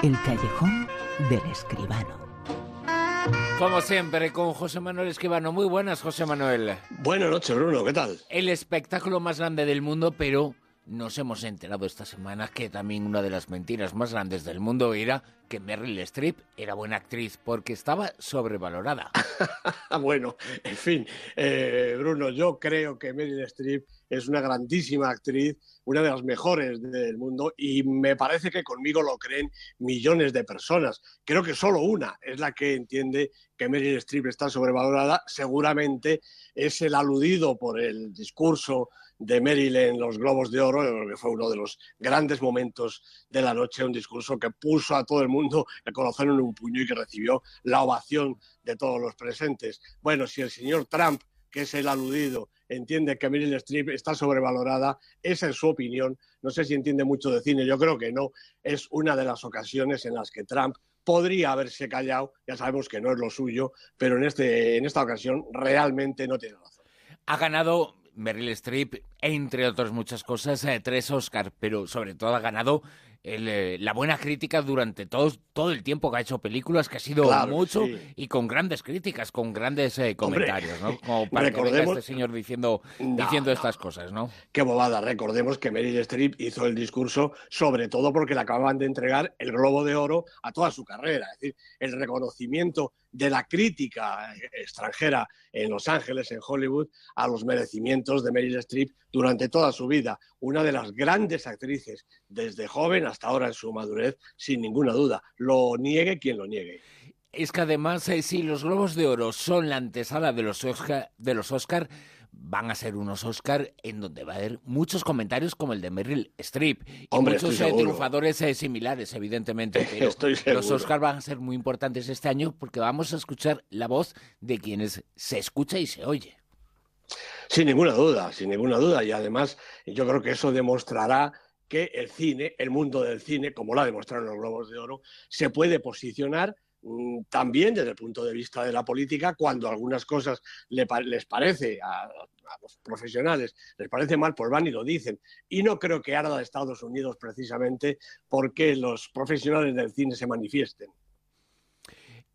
El callejón del escribano. Como siempre, con José Manuel Escribano. Muy buenas, José Manuel. Buenas noches, Bruno. ¿Qué tal? El espectáculo más grande del mundo, pero nos hemos enterado esta semana que también una de las mentiras más grandes del mundo era que Meryl Streep era buena actriz porque estaba sobrevalorada. bueno, en fin, eh, Bruno, yo creo que Meryl Streep es una grandísima actriz, una de las mejores del mundo y me parece que conmigo lo creen millones de personas. Creo que solo una es la que entiende que Meryl Streep está sobrevalorada. Seguramente es el aludido por el discurso de Meryl en los Globos de Oro, que fue uno de los grandes momentos de la noche, un discurso que puso a todo el mundo el corazón en un puño y que recibió la ovación de todos los presentes. Bueno, si el señor Trump, que es el aludido, entiende que Meryl Streep está sobrevalorada, esa es su opinión. No sé si entiende mucho de cine, yo creo que no. Es una de las ocasiones en las que Trump podría haberse callado, ya sabemos que no es lo suyo, pero en, este, en esta ocasión realmente no tiene razón. Ha ganado Meryl Streep, entre otras muchas cosas, eh, tres Oscars, pero sobre todo ha ganado eh, la buena crítica durante todo, todo el tiempo que ha hecho películas, que ha sido mucho y con grandes críticas, con grandes eh, comentarios, ¿no? Como para que venga este señor diciendo, diciendo estas cosas, ¿no? Qué bobada. Recordemos que Meryl Streep hizo el discurso sobre todo porque le acababan de entregar el Globo de Oro a toda su carrera. Es decir, el reconocimiento de la crítica extranjera en Los Ángeles, en Hollywood, a los merecimientos de Meryl Streep durante toda su vida. Una de las grandes actrices desde joven hasta ahora en su madurez, sin ninguna duda. Lo niegue quien lo niegue. Es que además, eh, si los Globos de Oro son la antesala de los Oscar, de los Oscar van a ser unos Oscar en donde va a haber muchos comentarios como el de Meryl Streep y muchos eh, triunfadores eh, similares, evidentemente. Pero los Oscar van a ser muy importantes este año porque vamos a escuchar la voz de quienes se escucha y se oye. Sin ninguna duda, sin ninguna duda. Y además yo creo que eso demostrará que el cine, el mundo del cine, como lo ha demostrado en los Globos de Oro, se puede posicionar Mm, también desde el punto de vista de la política, cuando algunas cosas les parece a, los profesionales, les parece mal, pues van y lo dicen. Y no creo que arda Estados Unidos precisamente porque los profesionales del cine se manifiesten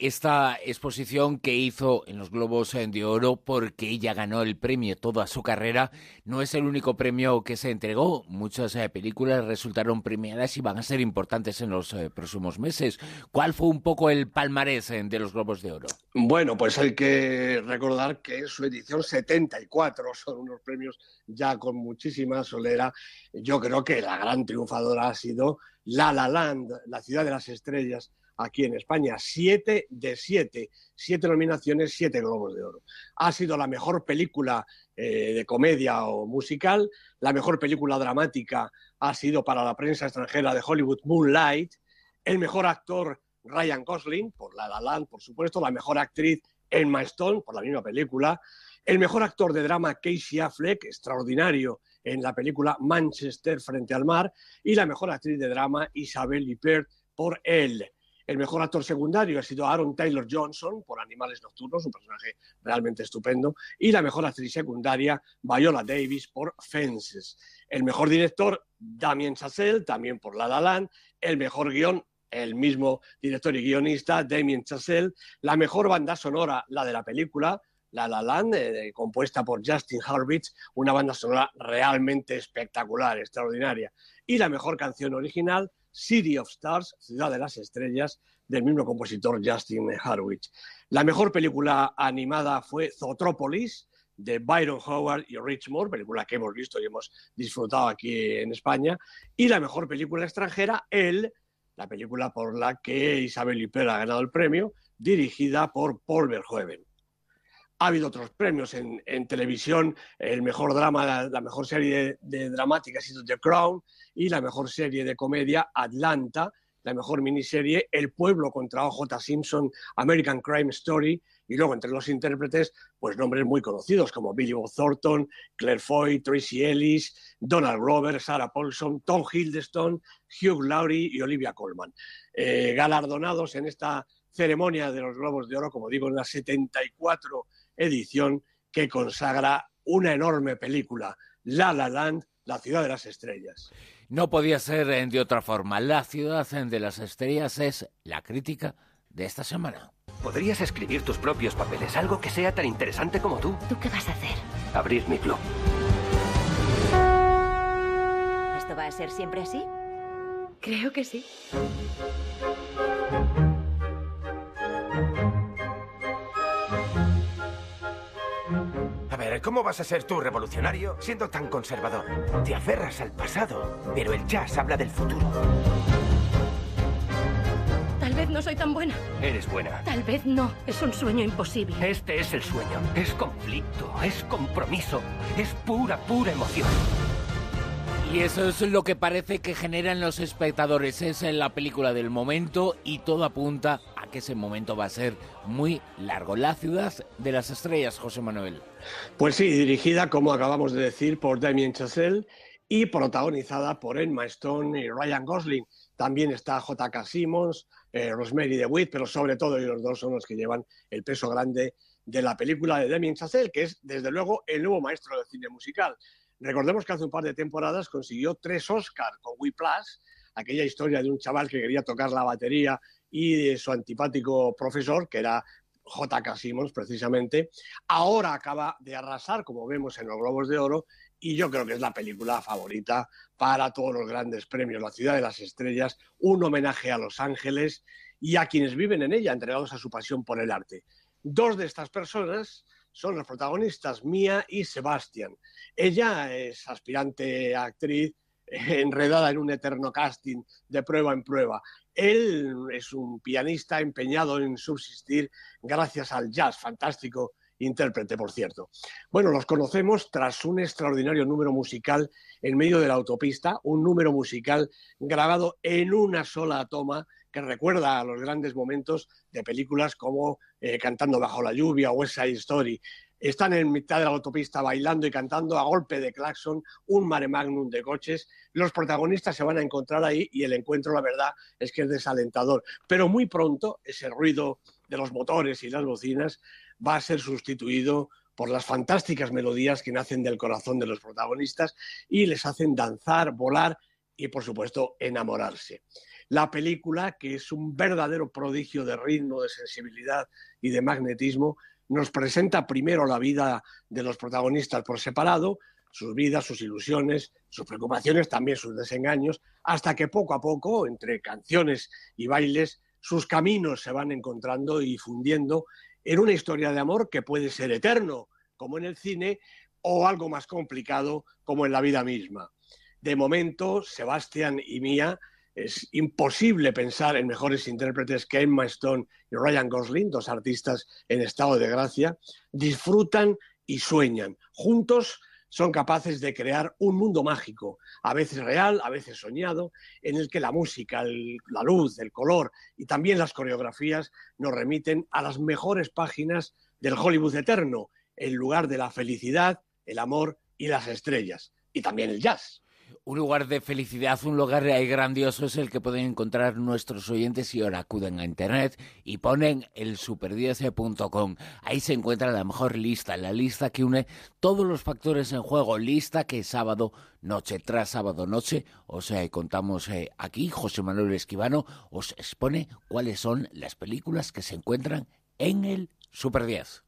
esta exposición que hizo en los Globos de Oro porque ella ganó el premio toda su carrera no es el único premio que se entregó. Muchas eh, películas resultaron premiadas y van a ser importantes en los eh, próximos meses. ¿Cuál fue un poco el palmarés eh, de los Globos de Oro? Bueno, pues hay que recordar que en su edición 74 son unos premios ya con muchísima solera. Yo creo que la gran triunfadora ha sido La La Land, la ciudad de las estrellas aquí en España. Siete de siete, siete nominaciones, siete globos de oro. Ha sido la mejor película eh, de comedia o musical, la mejor película dramática ha sido para la prensa extranjera de Hollywood Moonlight, el mejor actor Ryan Gosling, por La La Land, por supuesto, la mejor actriz Emma Stone, por la misma película, el mejor actor de drama Casey Affleck, extraordinario en la película Manchester frente al mar, y la mejor actriz de drama Isabel Lippert por él. El mejor actor secundario ha sido Aaron Taylor Johnson por Animales Nocturnos, un personaje realmente estupendo. Y la mejor actriz secundaria, Viola Davis por Fences. El mejor director, Damien Chazelle, también por La La Land. El mejor guion, el mismo director y guionista, Damien Chazelle. La mejor banda sonora, la de la película, La La Land, eh, compuesta por Justin Hurwitz, una banda sonora realmente espectacular, extraordinaria. Y la mejor canción original, City of Stars, Ciudad de las Estrellas, del mismo compositor Justin Harwich. La mejor película animada fue Zootropolis, de Byron Howard y Rich Moore, película que hemos visto y hemos disfrutado aquí en España. Y la mejor película extranjera, El, la película por la que Isabel Huppert ha ganado el premio, dirigida por Paul Verhoeven. Ha habido otros premios en, televisión, el mejor drama, la, mejor serie de, dramática ha sido The Crown y la mejor serie de comedia Atlanta, la mejor miniserie El pueblo contra O.J. Simpson, American Crime Story y luego entre los intérpretes, pues nombres muy conocidos como Billy Bob Thornton, Claire Foy, Tracy Ellis, Donald Glover, Sarah Paulson, Tom Hiddleston, Hugh Laurie y Olivia Colman. Eh, galardonados en esta ceremonia de los Globos de Oro, como digo, en la 74 edición que consagra una enorme película, La La Land, la ciudad de las estrellas. No podía ser de otra forma. La ciudad de las estrellas es la crítica de esta semana. Podrías escribir tus propios papeles, algo que sea tan interesante como tú. ¿Tú qué vas a hacer? Abrir mi club. ¿Esto va a ser siempre así? Creo que sí. ¿Cómo vas a ser tú revolucionario siendo tan conservador? Te aferras al pasado, pero el jazz habla del futuro. Tal vez no soy tan buena. Eres buena. Tal vez no. Es un sueño imposible. Este es el sueño. Es conflicto, es compromiso, es pura, pura emoción. Y eso es lo que parece que generan los espectadores. Es la película del momento y todo apunta a que ese momento va a ser muy largo. La ciudad de las estrellas, José Manuel. Pues sí, dirigida, como acabamos de decir, por Damien Chazelle y protagonizada por Emma Stone y Ryan Gosling. También está J.K. Simmons, eh, Rosemary DeWitt, pero sobre todo ellos dos son los que llevan el peso grande de la película de Damien Chazelle, que es desde luego el nuevo maestro del cine musical. Recordemos que hace un par de temporadas consiguió tres Oscars con We Plus, aquella historia de un chaval que quería tocar la batería y de su antipático profesor, que era J.K. Simmons, precisamente. Ahora acaba de arrasar, como vemos en los Globos de Oro, y yo creo que es la película favorita para todos los grandes premios. La ciudad de las estrellas, un homenaje a Los Ángeles y a quienes viven en ella, entregados a su pasión por el arte. Dos de estas personas son los protagonistas, Mia y Sebastian. Ella es aspirante actriz enredada en un eterno casting de prueba en prueba. Él es un pianista empeñado en subsistir gracias al jazz, fantástico intérprete, por cierto. Bueno, los conocemos tras un extraordinario número musical en medio de la autopista, un número musical grabado en una sola toma que recuerda a los grandes momentos de películas como eh, Cantando bajo la lluvia o West Side Story. Están en mitad de la autopista bailando y cantando a golpe de claxon, un mare magnum de coches. Los protagonistas se van a encontrar ahí y el encuentro, la verdad, es que es desalentador. Pero muy pronto ese ruido de los motores y las bocinas va a ser sustituido por las fantásticas melodías que nacen del corazón de los protagonistas y les hacen danzar, volar y, por supuesto, enamorarse. La película, que es un verdadero prodigio de ritmo, de sensibilidad y de magnetismo, nos presenta primero la vida de los protagonistas por separado, sus vidas, sus ilusiones, sus preocupaciones, también sus desengaños, hasta que poco a poco, entre canciones y bailes, sus caminos se van encontrando y fundiendo en una historia de amor que puede ser eterno, como en el cine, o algo más complicado, como en la vida misma. De momento, Sebastián y Mía es imposible pensar en mejores intérpretes que Emma Stone y Ryan Gosling, dos artistas en estado de gracia, disfrutan y sueñan. Juntos son capaces de crear un mundo mágico, a veces real, a veces soñado, en el que la música, la luz, el color y también las coreografías nos remiten a las mejores páginas del Hollywood eterno, el lugar de la felicidad, el amor y las estrellas, y también el jazz un lugar de felicidad, un lugar grandioso es el que pueden encontrar nuestros oyentes y ahora acuden a internet y ponen el super10.com. Ahí se encuentra la mejor lista, la lista que une todos los factores en juego, lista que sábado noche tras sábado noche, o sea, contamos eh, aquí, José Manuel Esquivano os expone cuáles son las películas que se encuentran en el Super 10.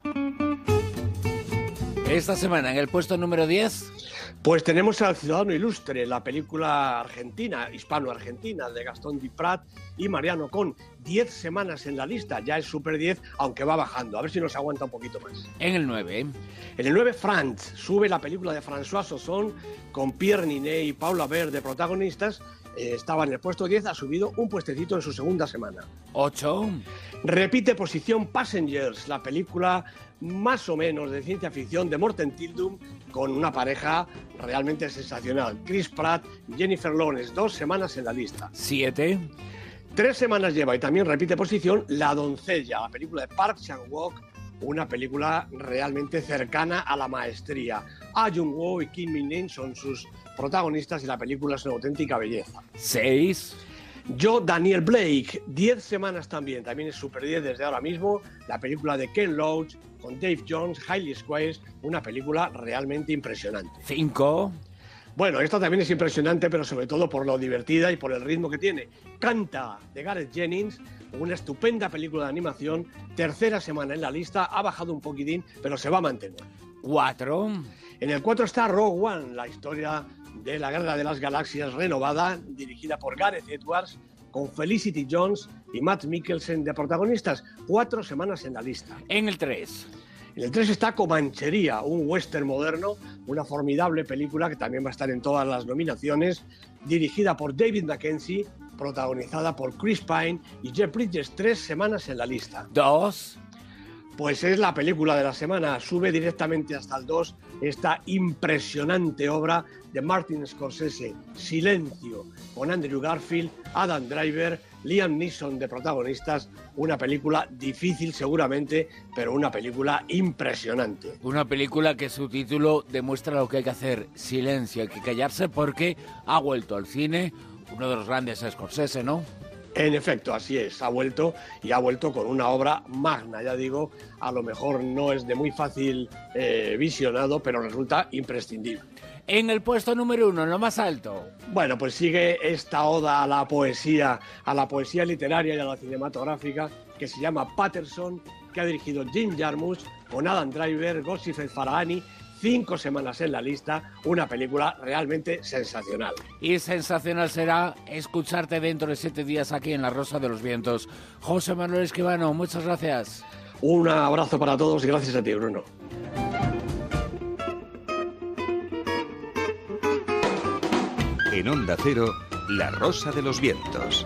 Esta semana en el puesto número 10. Pues tenemos al Ciudadano Ilustre, la película argentina, hispano-argentina, de Gastón Diprat y Mariano Con. Diez semanas en la lista, ya es Super 10, aunque va bajando. A ver si nos aguanta un poquito más. En el 9. En el 9, Franz. Sube la película de François Sosson con Pierre Ninet y Paula Ver de protagonistas eh, estaba en el puesto 10, ha subido un puestecito en su segunda semana. 8. Repite posición Passengers, la película más o menos de ciencia ficción de Morten Tildum con una pareja realmente sensacional. Chris Pratt, Jennifer Lawrence, dos semanas en la lista. 7. Tres semanas lleva y también repite posición La doncella, la película de Park Chan-wook, una película realmente cercana a la maestría. Ah Jung-woo y Kim Min-in son sus protagonistas y la película es una auténtica belleza. Seis. Yo, Daniel Blake, 10 semanas también, también es Super 10 desde ahora mismo, la película de Ken Loach con Dave Jones, Hailey Squires, una película realmente impresionante. Cinco. Bueno, esta también es impresionante, pero sobre todo por lo divertida y por el ritmo que tiene. Canta de Gareth Jennings, una estupenda película de animación, tercera semana en la lista, ha bajado un poquitín, pero se va a mantener. Cuatro. En el 4 está Rogue One, la historia de la Guerra de las Galaxias renovada, dirigida por Gareth Edwards, con Felicity Jones y Matt Mikkelsen de protagonistas. Cuatro semanas en la lista. En el 3. En el 3 está Comanchería, un western moderno, una formidable película que también va a estar en todas las nominaciones, dirigida por David Mackenzie, protagonizada por Chris Pine y Jeff Bridges, tres semanas en la lista. Dos. Pues es la película de la semana, sube directamente hasta el 2 esta impresionante obra de Martin Scorsese, Silencio, con Andrew Garfield, Adam Driver, Liam Neeson de protagonistas, una película difícil seguramente, pero una película impresionante. Una película que su título demuestra lo que hay que hacer, silencio, hay que callarse porque ha vuelto al cine uno de los grandes Scorsese, ¿no? En efecto, así es, ha vuelto y ha vuelto con una obra magna, ya digo, a lo mejor no es de muy fácil eh, visionado, pero resulta imprescindible. En el puesto número uno, en lo más alto. Bueno, pues sigue esta oda a la poesía, a la poesía literaria y a la cinematográfica, que se llama Patterson, que ha dirigido Jim Jarmusch con Adam Driver, Gossip Farahani cinco semanas en la lista, una película realmente sensacional. Y sensacional será escucharte dentro de siete días aquí en La Rosa de los Vientos. José Manuel Esquivano, muchas gracias. Un abrazo para todos y gracias a ti, Bruno. En Onda Cero, La Rosa de los Vientos.